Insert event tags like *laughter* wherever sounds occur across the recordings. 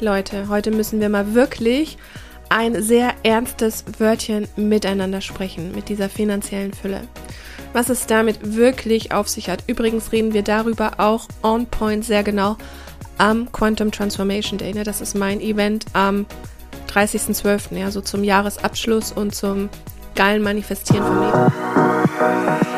Leute, heute müssen wir mal wirklich ein sehr ernstes Wörtchen miteinander sprechen, mit dieser finanziellen Fülle. Was es damit wirklich auf sich hat. Übrigens reden wir darüber auch on point sehr genau am Quantum Transformation Day. Ne? Das ist mein Event am 30.12., ja, so zum Jahresabschluss und zum geilen Manifestieren vom Leben.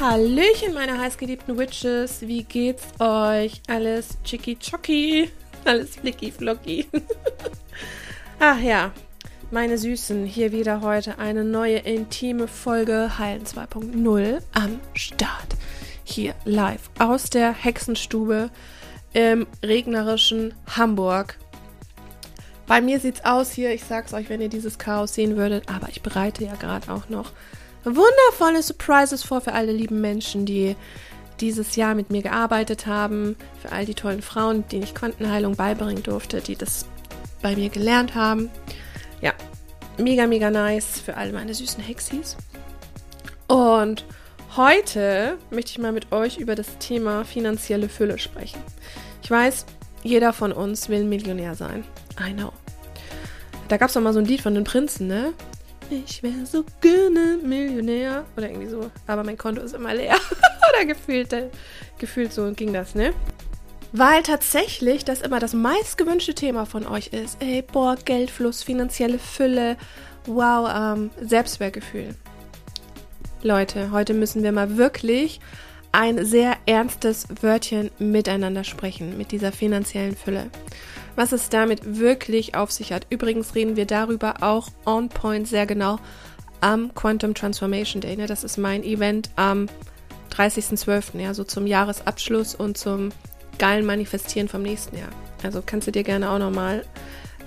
Hallöchen, meine heißgeliebten Witches. Wie geht's euch? Alles chicky chocky? Alles flicky flocky? *laughs* Ach ja, meine Süßen, hier wieder heute eine neue intime Folge Heilen 2.0 am Start. Hier live aus der Hexenstube im regnerischen Hamburg. Bei mir sieht's aus hier, ich sag's euch, wenn ihr dieses Chaos sehen würdet, aber ich bereite ja gerade auch noch wundervolle Surprises vor für alle lieben Menschen, die dieses Jahr mit mir gearbeitet haben, für all die tollen Frauen, denen ich Quantenheilung beibringen durfte, die das bei mir gelernt haben. Ja, mega, mega nice für all meine süßen Hexis. Und heute möchte ich mal mit euch über das Thema finanzielle Fülle sprechen. Ich weiß, jeder von uns will Millionär sein. I know. Da gab es doch mal so ein Lied von den Prinzen, ne? Ich wäre so gerne Millionär. Oder irgendwie so. Aber mein Konto ist immer leer. *laughs* Oder gefühlt, gefühlt so ging das, ne? Weil tatsächlich das immer das meistgewünschte Thema von euch ist. Ey, boah, Geldfluss, finanzielle Fülle, wow, ähm, Selbstwertgefühl. Leute, heute müssen wir mal wirklich ein sehr ernstes Wörtchen miteinander sprechen, mit dieser finanziellen Fülle was es damit wirklich auf sich hat. Übrigens reden wir darüber auch on point sehr genau am Quantum Transformation Day. Ne? Das ist mein Event am 30.12., ja, so zum Jahresabschluss und zum geilen Manifestieren vom nächsten Jahr. Also kannst du dir gerne auch nochmal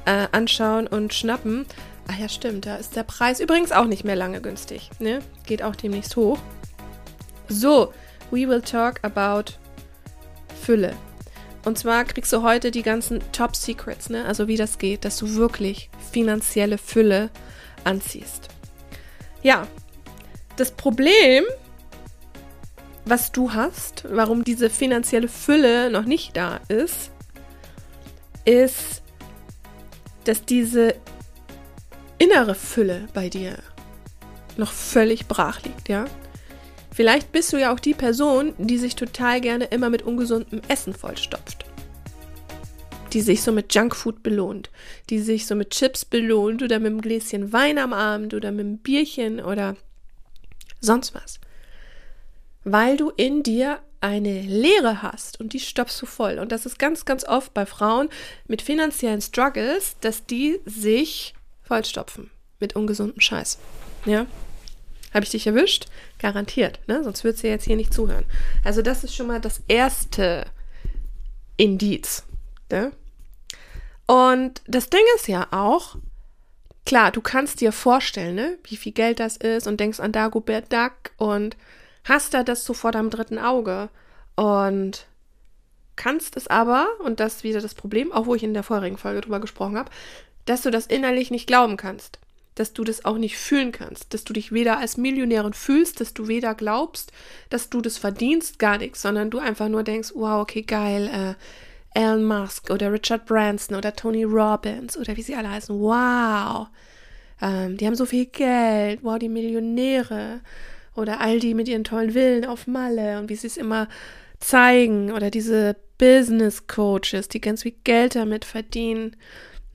äh, anschauen und schnappen. Ah ja, stimmt, da ist der Preis übrigens auch nicht mehr lange günstig. Ne? Geht auch demnächst hoch. So, we will talk about Fülle. Und zwar kriegst du heute die ganzen Top Secrets, ne? Also wie das geht, dass du wirklich finanzielle Fülle anziehst. Ja, das Problem, was du hast, warum diese finanzielle Fülle noch nicht da ist, ist, dass diese innere Fülle bei dir noch völlig brach liegt, ja? Vielleicht bist du ja auch die Person, die sich total gerne immer mit ungesundem Essen vollstopft. Die sich so mit Junkfood belohnt, die sich so mit Chips belohnt oder mit einem Gläschen Wein am Abend oder mit einem Bierchen oder sonst was. Weil du in dir eine Leere hast und die stopfst du voll. Und das ist ganz, ganz oft bei Frauen mit finanziellen Struggles, dass die sich vollstopfen mit ungesundem Scheiß. Ja? Habe ich dich erwischt? Garantiert, ne? Sonst würdest du jetzt hier nicht zuhören. Also, das ist schon mal das erste Indiz. Ne? Und das Ding ist ja auch, klar, du kannst dir vorstellen, ne, wie viel Geld das ist und denkst an Dagobert Duck und hast da das so vor deinem dritten Auge. Und kannst es aber, und das ist wieder das Problem, auch wo ich in der vorherigen Folge drüber gesprochen habe, dass du das innerlich nicht glauben kannst dass du das auch nicht fühlen kannst, dass du dich weder als Millionärin fühlst, dass du weder glaubst, dass du das verdienst, gar nichts, sondern du einfach nur denkst, wow, okay, geil, äh, Elon Musk oder Richard Branson oder Tony Robbins oder wie sie alle heißen, wow, ähm, die haben so viel Geld, wow, die Millionäre. Oder all die mit ihren tollen Villen auf Malle und wie sie es immer zeigen. Oder diese Business Coaches, die ganz viel Geld damit verdienen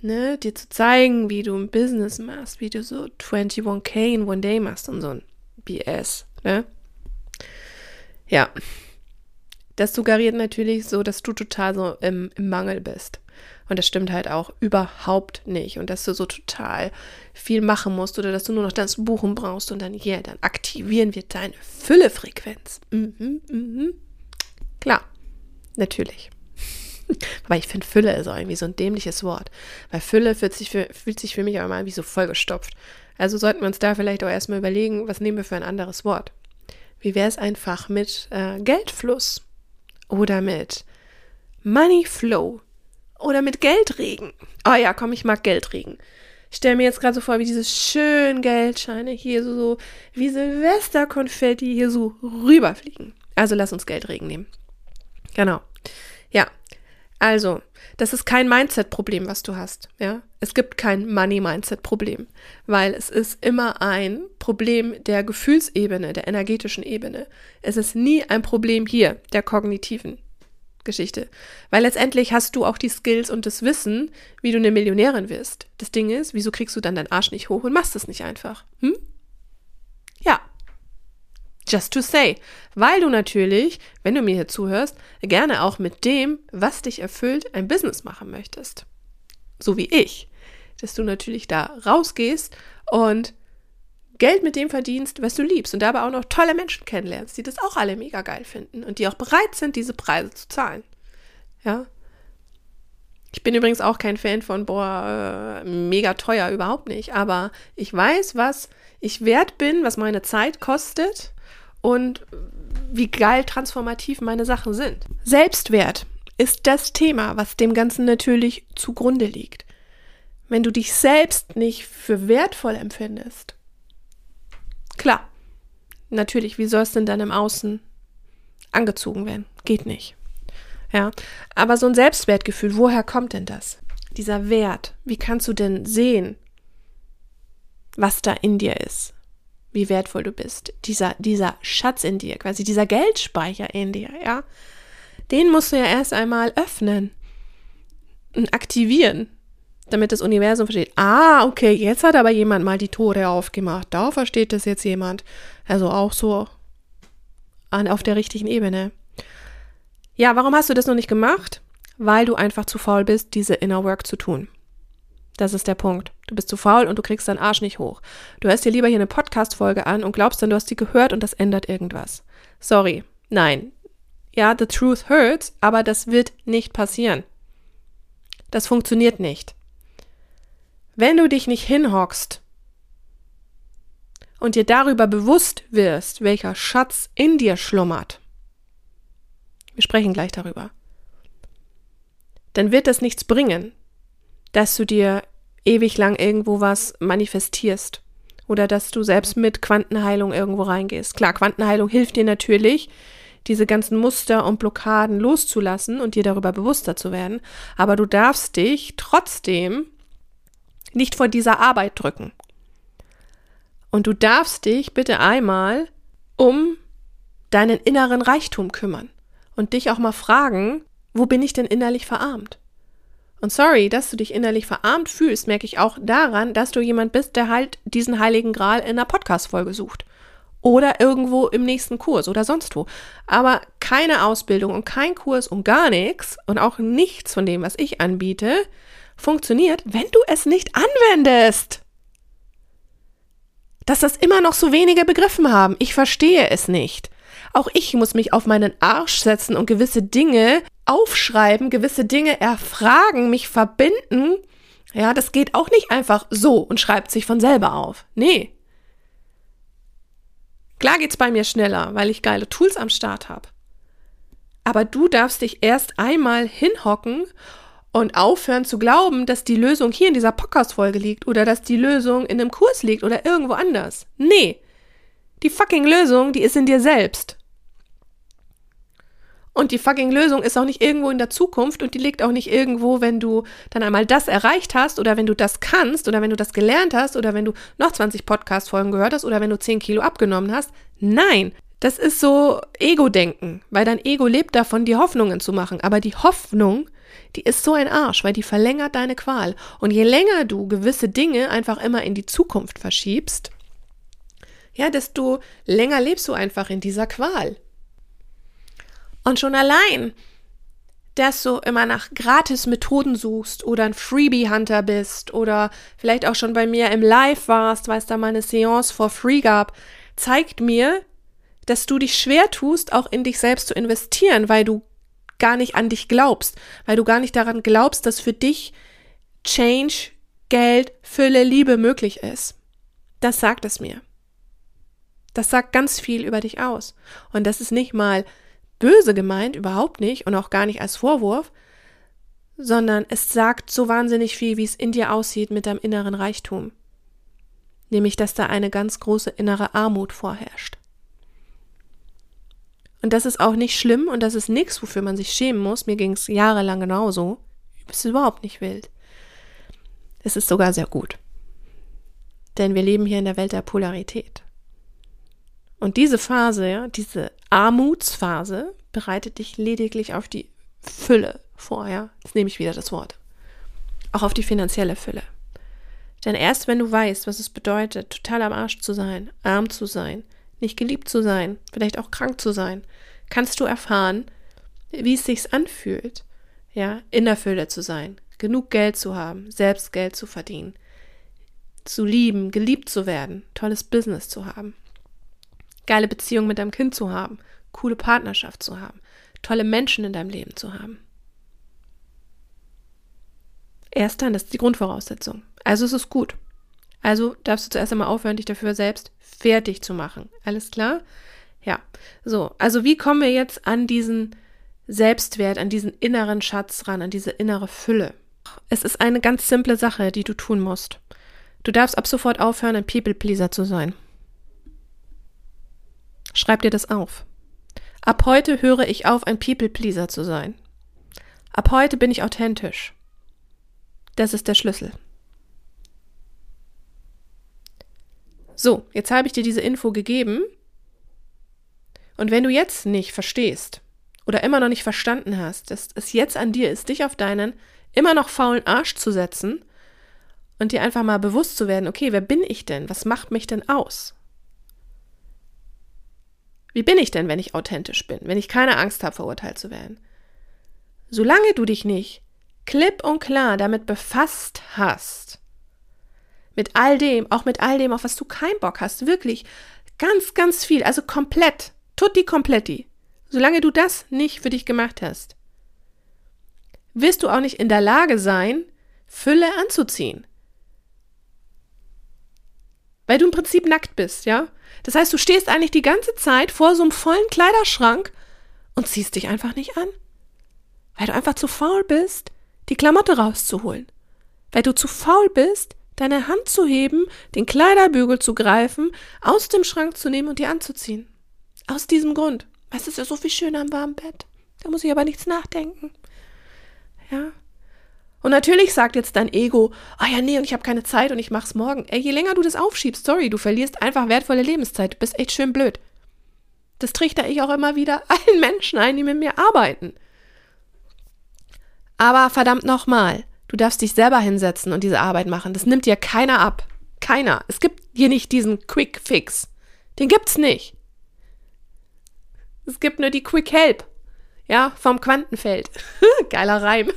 ne, dir zu zeigen, wie du ein Business machst, wie du so 21k in one day machst und so ein BS, ne? Ja. Das suggeriert natürlich so, dass du total so im, im Mangel bist. Und das stimmt halt auch überhaupt nicht. Und dass du so total viel machen musst oder dass du nur noch das Buchen brauchst und dann, yeah, dann aktivieren wir deine Füllefrequenz. Mhm, mhm. Klar, natürlich. Weil ich finde, Fülle ist auch irgendwie so ein dämliches Wort. Weil Fülle fühlt sich für, fühlt sich für mich auch mal wie so vollgestopft. Also sollten wir uns da vielleicht auch erstmal überlegen, was nehmen wir für ein anderes Wort. Wie wäre es einfach mit äh, Geldfluss oder mit Money Flow oder mit Geldregen? Oh ja, komm, ich mag Geldregen. Ich stelle mir jetzt gerade so vor, wie diese schönen Geldscheine hier so, so wie Silvesterkonfetti hier so rüberfliegen. Also lass uns Geldregen nehmen. Genau. Ja, also, das ist kein Mindset-Problem, was du hast. Ja, es gibt kein Money-Mindset-Problem, weil es ist immer ein Problem der Gefühlsebene, der energetischen Ebene. Es ist nie ein Problem hier der kognitiven Geschichte, weil letztendlich hast du auch die Skills und das Wissen, wie du eine Millionärin wirst. Das Ding ist, wieso kriegst du dann deinen Arsch nicht hoch und machst es nicht einfach? Hm? Just to say. Weil du natürlich, wenn du mir hier zuhörst, gerne auch mit dem, was dich erfüllt, ein Business machen möchtest. So wie ich. Dass du natürlich da rausgehst und Geld mit dem verdienst, was du liebst und dabei auch noch tolle Menschen kennenlernst, die das auch alle mega geil finden und die auch bereit sind, diese Preise zu zahlen. Ja. Ich bin übrigens auch kein Fan von, boah, äh, mega teuer, überhaupt nicht. Aber ich weiß, was ich wert bin, was meine Zeit kostet und wie geil transformativ meine Sachen sind. Selbstwert ist das Thema, was dem Ganzen natürlich zugrunde liegt. Wenn du dich selbst nicht für wertvoll empfindest, klar, natürlich, wie soll es denn dann im Außen angezogen werden? Geht nicht. Ja, aber so ein Selbstwertgefühl, woher kommt denn das? Dieser Wert, wie kannst du denn sehen, was da in dir ist? Wie wertvoll du bist. Dieser, dieser Schatz in dir, quasi dieser Geldspeicher in dir, ja. Den musst du ja erst einmal öffnen und aktivieren, damit das Universum versteht. Ah, okay, jetzt hat aber jemand mal die Tore aufgemacht. Da versteht das jetzt jemand. Also auch so an, auf der richtigen Ebene. Ja, warum hast du das noch nicht gemacht? Weil du einfach zu faul bist, diese Inner Work zu tun. Das ist der Punkt. Du bist zu faul und du kriegst deinen Arsch nicht hoch. Du hörst dir lieber hier eine Podcast-Folge an und glaubst dann, du hast die gehört und das ändert irgendwas. Sorry. Nein. Ja, the truth hurts, aber das wird nicht passieren. Das funktioniert nicht. Wenn du dich nicht hinhockst und dir darüber bewusst wirst, welcher Schatz in dir schlummert, wir sprechen gleich darüber, dann wird das nichts bringen, dass du dir ewig lang irgendwo was manifestierst oder dass du selbst mit Quantenheilung irgendwo reingehst. Klar, Quantenheilung hilft dir natürlich, diese ganzen Muster und Blockaden loszulassen und dir darüber bewusster zu werden, aber du darfst dich trotzdem nicht vor dieser Arbeit drücken. Und du darfst dich bitte einmal um deinen inneren Reichtum kümmern und dich auch mal fragen, wo bin ich denn innerlich verarmt? Und sorry, dass du dich innerlich verarmt fühlst, merke ich auch daran, dass du jemand bist, der halt diesen heiligen Gral in einer Podcast-Folge sucht. Oder irgendwo im nächsten Kurs oder sonst wo. Aber keine Ausbildung und kein Kurs und gar nichts und auch nichts von dem, was ich anbiete, funktioniert, wenn du es nicht anwendest. Dass das immer noch so wenige begriffen haben. Ich verstehe es nicht. Auch ich muss mich auf meinen Arsch setzen und gewisse Dinge aufschreiben, gewisse Dinge erfragen, mich verbinden. Ja, das geht auch nicht einfach so und schreibt sich von selber auf. Nee. Klar geht's bei mir schneller, weil ich geile Tools am Start habe. Aber du darfst dich erst einmal hinhocken und aufhören zu glauben, dass die Lösung hier in dieser Podcast-Folge liegt oder dass die Lösung in einem Kurs liegt oder irgendwo anders. Nee. Die fucking Lösung, die ist in dir selbst. Und die fucking Lösung ist auch nicht irgendwo in der Zukunft und die liegt auch nicht irgendwo, wenn du dann einmal das erreicht hast oder wenn du das kannst oder wenn du das gelernt hast oder wenn du noch 20 Podcast-Folgen gehört hast oder wenn du 10 Kilo abgenommen hast. Nein, das ist so Ego-Denken, weil dein Ego lebt davon, die Hoffnungen zu machen. Aber die Hoffnung, die ist so ein Arsch, weil die verlängert deine Qual. Und je länger du gewisse Dinge einfach immer in die Zukunft verschiebst, ja, desto länger lebst du einfach in dieser Qual. Und schon allein, dass du immer nach Gratis-Methoden suchst oder ein Freebie-Hunter bist oder vielleicht auch schon bei mir im Live warst, weil es da mal eine Seance for free gab, zeigt mir, dass du dich schwer tust, auch in dich selbst zu investieren, weil du gar nicht an dich glaubst, weil du gar nicht daran glaubst, dass für dich Change, Geld, Fülle, Liebe möglich ist. Das sagt es mir. Das sagt ganz viel über dich aus. Und das ist nicht mal böse gemeint, überhaupt nicht und auch gar nicht als Vorwurf, sondern es sagt so wahnsinnig viel, wie es in dir aussieht mit deinem inneren Reichtum. Nämlich, dass da eine ganz große innere Armut vorherrscht. Und das ist auch nicht schlimm und das ist nichts, wofür man sich schämen muss. Mir ging es jahrelang genauso. Es ist überhaupt nicht wild. Es ist sogar sehr gut. Denn wir leben hier in der Welt der Polarität. Und diese Phase, ja, diese Armutsphase, bereitet dich lediglich auf die Fülle vor, ja. Jetzt nehme ich wieder das Wort. Auch auf die finanzielle Fülle. Denn erst wenn du weißt, was es bedeutet, total am Arsch zu sein, arm zu sein, nicht geliebt zu sein, vielleicht auch krank zu sein, kannst du erfahren, wie es sich anfühlt, ja, in der Fülle zu sein, genug Geld zu haben, selbst Geld zu verdienen, zu lieben, geliebt zu werden, tolles Business zu haben, geile Beziehung mit deinem Kind zu haben, coole Partnerschaft zu haben, tolle Menschen in deinem Leben zu haben. Erst dann, das ist die Grundvoraussetzung. Also es ist gut. Also darfst du zuerst einmal aufhören, dich dafür selbst fertig zu machen. Alles klar? Ja. So, also wie kommen wir jetzt an diesen Selbstwert, an diesen inneren Schatz ran, an diese innere Fülle? Es ist eine ganz simple Sache, die du tun musst. Du darfst ab sofort aufhören, ein People-Pleaser zu sein. Schreib dir das auf. Ab heute höre ich auf, ein People-Pleaser zu sein. Ab heute bin ich authentisch. Das ist der Schlüssel. So, jetzt habe ich dir diese Info gegeben. Und wenn du jetzt nicht verstehst oder immer noch nicht verstanden hast, dass es jetzt an dir ist, dich auf deinen immer noch faulen Arsch zu setzen und dir einfach mal bewusst zu werden, okay, wer bin ich denn? Was macht mich denn aus? Wie bin ich denn, wenn ich authentisch bin, wenn ich keine Angst habe, verurteilt zu werden? Solange du dich nicht klipp und klar damit befasst hast, mit all dem, auch mit all dem, auf was du keinen Bock hast, wirklich ganz, ganz viel, also komplett, tutti kompletti. Solange du das nicht für dich gemacht hast, wirst du auch nicht in der Lage sein, Fülle anzuziehen. Weil du im Prinzip nackt bist, ja? Das heißt, du stehst eigentlich die ganze Zeit vor so einem vollen Kleiderschrank und ziehst dich einfach nicht an. Weil du einfach zu faul bist, die Klamotte rauszuholen. Weil du zu faul bist, deine Hand zu heben, den Kleiderbügel zu greifen, aus dem Schrank zu nehmen und dir anzuziehen. Aus diesem Grund. Es ist ja so viel schöner im warmen Bett. Da muss ich aber nichts nachdenken. Ja. Und natürlich sagt jetzt dein Ego, ah oh ja, nee, und ich habe keine Zeit und ich mach's morgen. Ey, je länger du das aufschiebst, sorry, du verlierst einfach wertvolle Lebenszeit. Du bist echt schön blöd. Das trichter ich auch immer wieder *laughs* allen Menschen ein, die mit mir arbeiten. Aber verdammt nochmal, Du darfst dich selber hinsetzen und diese Arbeit machen. Das nimmt dir keiner ab. Keiner. Es gibt hier nicht diesen Quick Fix. Den gibt's nicht. Es gibt nur die Quick Help. Ja, vom Quantenfeld. *laughs* Geiler Reim.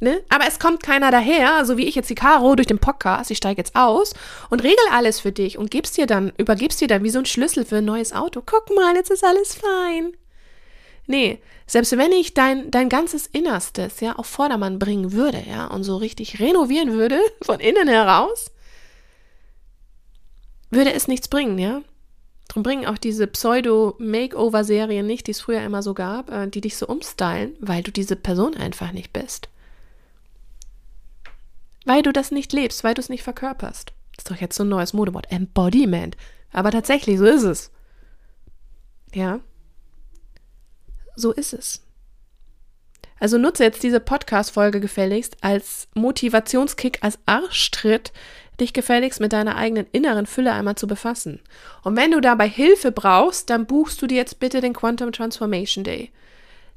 Ne? Aber es kommt keiner daher, so wie ich jetzt die Caro durch den Podcast, ich steige jetzt aus und regel alles für dich und gibst dir dann, übergibst dir dann wie so ein Schlüssel für ein neues Auto. Guck mal, jetzt ist alles fein. Nee, selbst wenn ich dein, dein ganzes Innerstes ja auf Vordermann bringen würde, ja, und so richtig renovieren würde, *laughs* von innen heraus, würde es nichts bringen, ja. Darum bringen auch diese Pseudo-Makeover-Serien nicht, die es früher immer so gab, äh, die dich so umstylen, weil du diese Person einfach nicht bist. Weil du das nicht lebst, weil du es nicht verkörperst. Das ist doch jetzt so ein neues Modewort. Embodiment. Aber tatsächlich, so ist es. Ja. So ist es. Also nutze jetzt diese Podcast-Folge gefälligst als Motivationskick, als Arschtritt, dich gefälligst mit deiner eigenen inneren Fülle einmal zu befassen. Und wenn du dabei Hilfe brauchst, dann buchst du dir jetzt bitte den Quantum Transformation Day.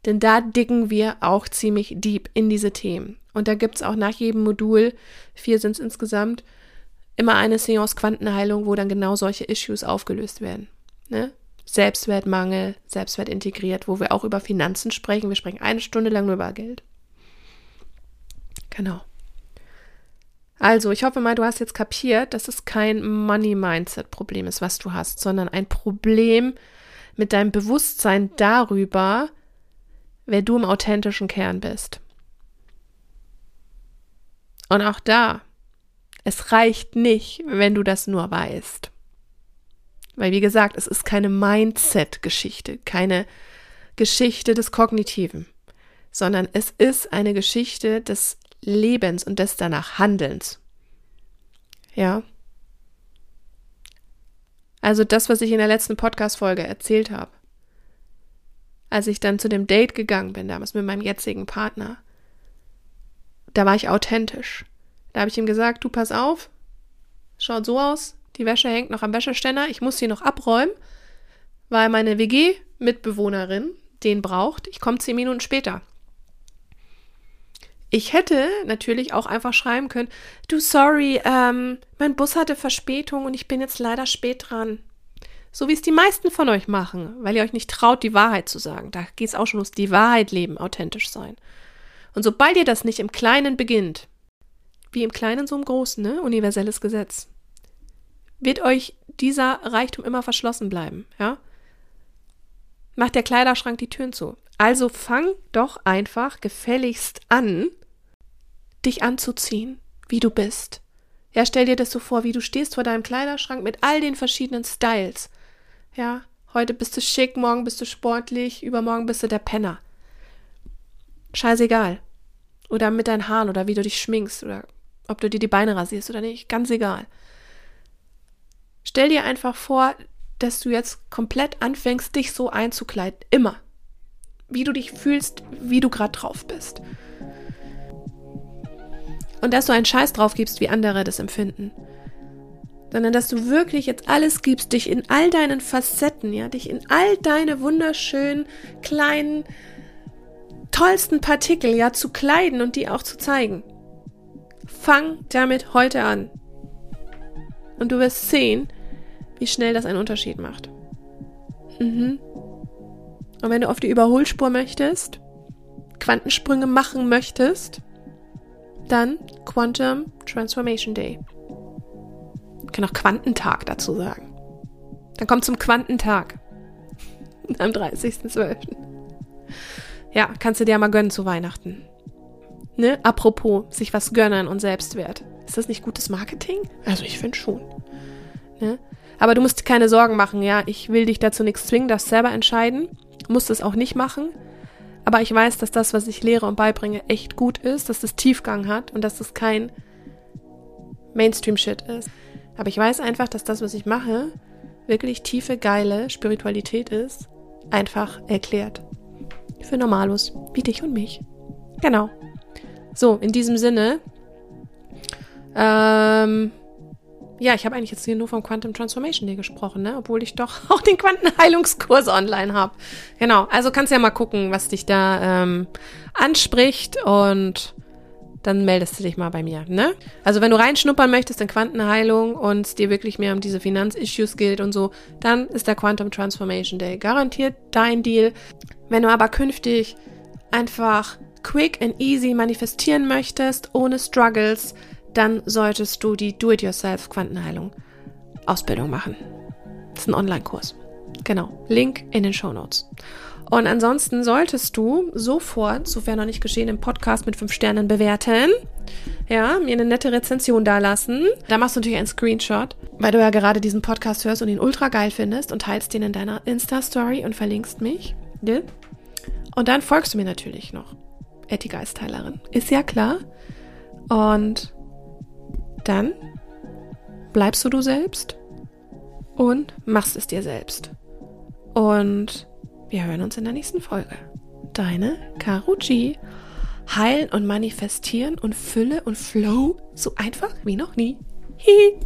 Denn da dicken wir auch ziemlich deep in diese Themen. Und da gibt es auch nach jedem Modul, vier sind es insgesamt, immer eine Seance Quantenheilung, wo dann genau solche Issues aufgelöst werden. Ne? Selbstwertmangel, Selbstwert integriert, wo wir auch über Finanzen sprechen. Wir sprechen eine Stunde lang nur über Geld. Genau. Also, ich hoffe mal, du hast jetzt kapiert, dass es kein Money-Mindset-Problem ist, was du hast, sondern ein Problem mit deinem Bewusstsein darüber, wer du im authentischen Kern bist. Und auch da, es reicht nicht, wenn du das nur weißt. Weil, wie gesagt, es ist keine Mindset-Geschichte, keine Geschichte des Kognitiven, sondern es ist eine Geschichte des Lebens und des danach Handelns. Ja. Also das, was ich in der letzten Podcast-Folge erzählt habe. Als ich dann zu dem Date gegangen bin, damals mit meinem jetzigen Partner, da war ich authentisch. Da habe ich ihm gesagt, du pass auf, schaut so aus, die Wäsche hängt noch am Wäscheständer, ich muss sie noch abräumen, weil meine WG-Mitbewohnerin den braucht. Ich komme zehn Minuten später. Ich hätte natürlich auch einfach schreiben können, du sorry, ähm, mein Bus hatte Verspätung und ich bin jetzt leider spät dran. So wie es die meisten von euch machen, weil ihr euch nicht traut, die Wahrheit zu sagen. Da geht es auch schon los, die Wahrheit leben, authentisch sein. Und sobald ihr das nicht im Kleinen beginnt, wie im Kleinen so im Großen, ne? Universelles Gesetz, wird euch dieser Reichtum immer verschlossen bleiben, ja? Macht der Kleiderschrank die Türen zu. Also fang doch einfach gefälligst an, dich anzuziehen, wie du bist. Ja, stell dir das so vor, wie du stehst vor deinem Kleiderschrank mit all den verschiedenen Styles. Ja, heute bist du schick, morgen bist du sportlich, übermorgen bist du der Penner. Scheißegal. Oder mit deinen Haaren oder wie du dich schminkst oder ob du dir die Beine rasierst oder nicht, ganz egal. Stell dir einfach vor, dass du jetzt komplett anfängst, dich so einzukleiden. Immer. Wie du dich fühlst, wie du gerade drauf bist und dass du einen Scheiß drauf gibst, wie andere das empfinden. Sondern dass du wirklich jetzt alles gibst, dich in all deinen Facetten, ja, dich in all deine wunderschönen, kleinen, tollsten Partikel, ja, zu kleiden und die auch zu zeigen. Fang damit heute an. Und du wirst sehen, wie schnell das einen Unterschied macht. Mhm. Und wenn du auf die Überholspur möchtest, Quantensprünge machen möchtest, dann Quantum Transformation Day. Ich kann auch Quantentag dazu sagen. Dann kommt zum Quantentag. *laughs* Am 30.12. Ja, kannst du dir ja mal gönnen zu Weihnachten. Ne? Apropos, sich was gönnen und Selbstwert. Ist das nicht gutes Marketing? Also ich finde schon. Ne? Aber du musst keine Sorgen machen, ja. Ich will dich dazu nichts zwingen, darfst selber entscheiden. Musst es auch nicht machen. Aber ich weiß, dass das, was ich lehre und beibringe, echt gut ist, dass das Tiefgang hat und dass das kein Mainstream-Shit ist. Aber ich weiß einfach, dass das, was ich mache, wirklich tiefe, geile Spiritualität ist, einfach erklärt. Für Normalos, wie dich und mich. Genau. So, in diesem Sinne, ähm, ja, ich habe eigentlich jetzt hier nur vom Quantum Transformation Day gesprochen, ne? obwohl ich doch *laughs* auch den Quantenheilungskurs online habe. Genau, also kannst ja mal gucken, was dich da ähm, anspricht und dann meldest du dich mal bei mir. Ne? Also wenn du reinschnuppern möchtest in Quantenheilung und dir wirklich mehr um diese Finanzissues geht und so, dann ist der Quantum Transformation Day garantiert dein Deal. Wenn du aber künftig einfach quick and easy manifestieren möchtest, ohne Struggles, dann solltest du die Do-it-yourself Quantenheilung Ausbildung machen. Das ist ein Online-Kurs. Genau. Link in den Show Notes. Und ansonsten solltest du sofort, sofern noch nicht geschehen, im Podcast mit fünf Sternen bewerten. Ja, mir eine nette Rezension dalassen. Da machst du natürlich einen Screenshot, weil du ja gerade diesen Podcast hörst und ihn ultra geil findest und teilst den in deiner Insta-Story und verlinkst mich. Ja? Und dann folgst du mir natürlich noch. Etty Geistteilerin. Ist ja klar. Und dann bleibst du du selbst und machst es dir selbst. Und wir hören uns in der nächsten Folge. Deine Karo G. Heilen und manifestieren und Fülle und Flow so einfach wie noch nie. Hihi.